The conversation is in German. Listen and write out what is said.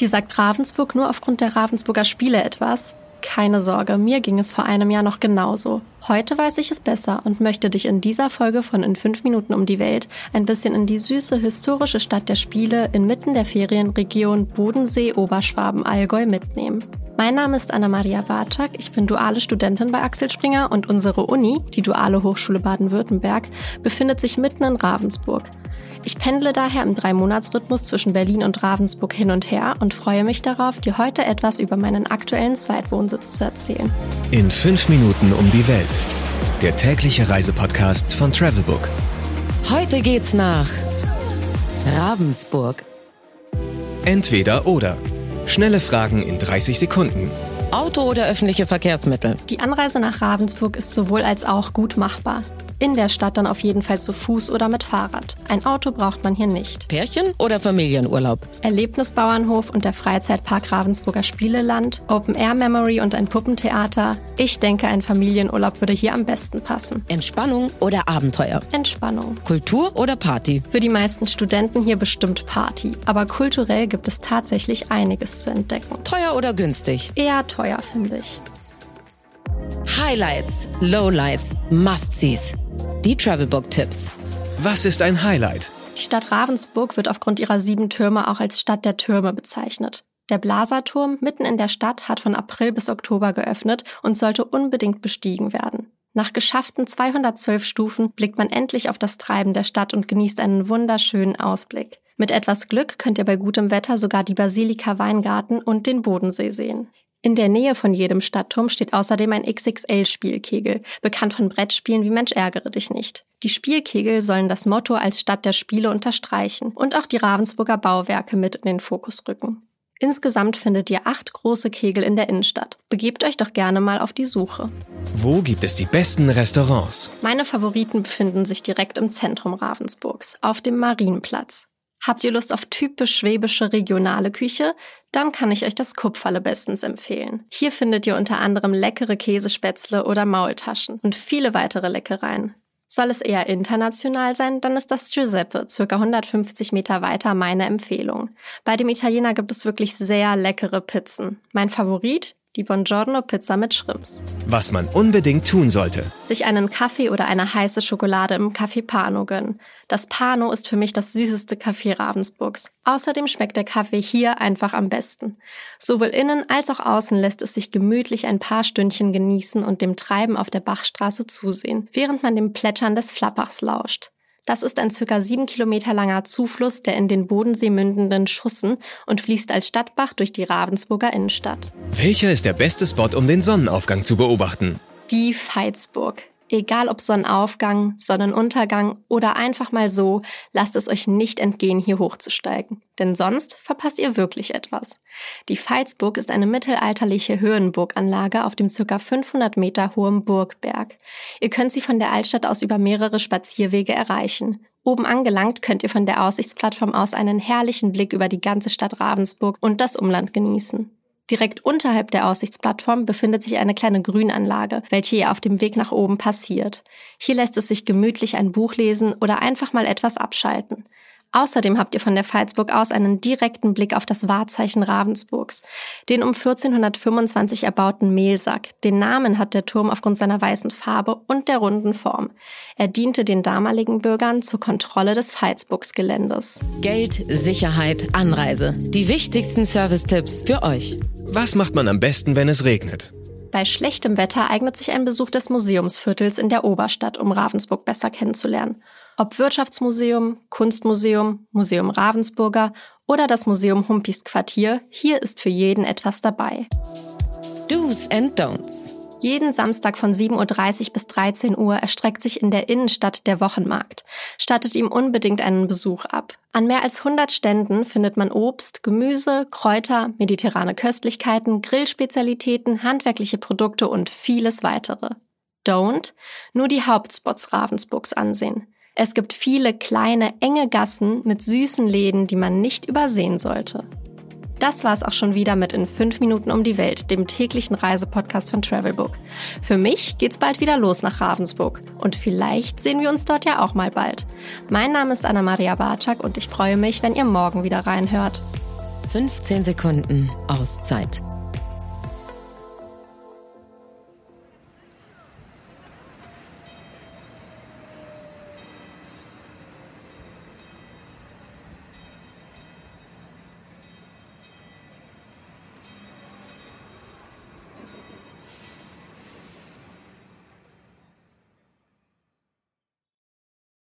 Die sagt Ravensburg nur aufgrund der Ravensburger Spiele etwas? Keine Sorge, mir ging es vor einem Jahr noch genauso. Heute weiß ich es besser und möchte dich in dieser Folge von In 5 Minuten um die Welt ein bisschen in die süße historische Stadt der Spiele inmitten der Ferienregion Bodensee-Oberschwaben-Allgäu mitnehmen. Mein Name ist Anna-Maria Barczak, ich bin duale Studentin bei Axel Springer und unsere Uni, die Duale Hochschule Baden-Württemberg, befindet sich mitten in Ravensburg. Ich pendle daher im Dreimonatsrhythmus zwischen Berlin und Ravensburg hin und her und freue mich darauf, dir heute etwas über meinen aktuellen Zweitwohnsitz zu erzählen. In fünf Minuten um die Welt. Der tägliche Reisepodcast von Travelbook. Heute geht's nach Ravensburg. Entweder oder. Schnelle Fragen in 30 Sekunden. Auto oder öffentliche Verkehrsmittel? Die Anreise nach Ravensburg ist sowohl als auch gut machbar. In der Stadt dann auf jeden Fall zu Fuß oder mit Fahrrad. Ein Auto braucht man hier nicht. Pärchen oder Familienurlaub? Erlebnisbauernhof und der Freizeitpark Ravensburger Spieleland, Open Air Memory und ein Puppentheater. Ich denke, ein Familienurlaub würde hier am besten passen. Entspannung oder Abenteuer? Entspannung. Kultur oder Party? Für die meisten Studenten hier bestimmt Party, aber kulturell gibt es tatsächlich einiges zu entdecken. Teuer oder günstig? Eher teuer, finde ich. Highlights, Lowlights, Must-Sees. Die Travelbook-Tipps. Was ist ein Highlight? Die Stadt Ravensburg wird aufgrund ihrer sieben Türme auch als Stadt der Türme bezeichnet. Der Blaserturm mitten in der Stadt hat von April bis Oktober geöffnet und sollte unbedingt bestiegen werden. Nach geschafften 212 Stufen blickt man endlich auf das Treiben der Stadt und genießt einen wunderschönen Ausblick. Mit etwas Glück könnt ihr bei gutem Wetter sogar die Basilika Weingarten und den Bodensee sehen. In der Nähe von jedem Stadtturm steht außerdem ein XXL-Spielkegel, bekannt von Brettspielen wie Mensch ärgere dich nicht. Die Spielkegel sollen das Motto als Stadt der Spiele unterstreichen und auch die Ravensburger Bauwerke mit in den Fokus rücken. Insgesamt findet ihr acht große Kegel in der Innenstadt. Begebt euch doch gerne mal auf die Suche. Wo gibt es die besten Restaurants? Meine Favoriten befinden sich direkt im Zentrum Ravensburgs, auf dem Marienplatz. Habt ihr Lust auf typisch schwäbische regionale Küche? Dann kann ich euch das Kupferle bestens empfehlen. Hier findet ihr unter anderem leckere Käsespätzle oder Maultaschen und viele weitere Leckereien. Soll es eher international sein, dann ist das Giuseppe, circa 150 Meter weiter, meine Empfehlung. Bei dem Italiener gibt es wirklich sehr leckere Pizzen. Mein Favorit? Die Buongiorno Pizza mit Shrimps. Was man unbedingt tun sollte. Sich einen Kaffee oder eine heiße Schokolade im Café Pano gönnen. Das Pano ist für mich das süßeste Café Ravensburgs. Außerdem schmeckt der Kaffee hier einfach am besten. Sowohl innen als auch außen lässt es sich gemütlich ein paar Stündchen genießen und dem Treiben auf der Bachstraße zusehen, während man dem Plätschern des Flappachs lauscht. Das ist ein circa sieben Kilometer langer Zufluss der in den Bodensee mündenden Schussen und fließt als Stadtbach durch die Ravensburger Innenstadt. Welcher ist der beste Spot, um den Sonnenaufgang zu beobachten? Die Veitsburg. Egal ob Sonnenaufgang, Sonnenuntergang oder einfach mal so, lasst es euch nicht entgehen, hier hochzusteigen. Denn sonst verpasst ihr wirklich etwas. Die Veitsburg ist eine mittelalterliche Höhenburganlage auf dem ca. 500 Meter hohen Burgberg. Ihr könnt sie von der Altstadt aus über mehrere Spazierwege erreichen. Oben angelangt könnt ihr von der Aussichtsplattform aus einen herrlichen Blick über die ganze Stadt Ravensburg und das Umland genießen. Direkt unterhalb der Aussichtsplattform befindet sich eine kleine Grünanlage, welche ihr auf dem Weg nach oben passiert. Hier lässt es sich gemütlich ein Buch lesen oder einfach mal etwas abschalten. Außerdem habt ihr von der Pfalzburg aus einen direkten Blick auf das Wahrzeichen Ravensburgs, den um 1425 erbauten Mehlsack. Den Namen hat der Turm aufgrund seiner weißen Farbe und der runden Form. Er diente den damaligen Bürgern zur Kontrolle des Pfalzburgsgeländes. Geld, Sicherheit, Anreise. Die wichtigsten Service-Tipps für euch. Was macht man am besten, wenn es regnet? Bei schlechtem Wetter eignet sich ein Besuch des Museumsviertels in der Oberstadt, um Ravensburg besser kennenzulernen. Ob Wirtschaftsmuseum, Kunstmuseum, Museum Ravensburger oder das Museum Humpis Quartier, hier ist für jeden etwas dabei. Do's and Don'ts. Jeden Samstag von 7.30 Uhr bis 13 Uhr erstreckt sich in der Innenstadt der Wochenmarkt. Stattet ihm unbedingt einen Besuch ab. An mehr als 100 Ständen findet man Obst, Gemüse, Kräuter, mediterrane Köstlichkeiten, Grillspezialitäten, handwerkliche Produkte und vieles weitere. Don't nur die Hauptspots Ravensburgs ansehen. Es gibt viele kleine, enge Gassen mit süßen Läden, die man nicht übersehen sollte. Das war es auch schon wieder mit in 5 Minuten um die Welt, dem täglichen Reisepodcast von Travelbook. Für mich geht's bald wieder los nach Ravensburg und vielleicht sehen wir uns dort ja auch mal bald. Mein Name ist Anna-Maria Barczak und ich freue mich, wenn ihr morgen wieder reinhört. 15 Sekunden Auszeit.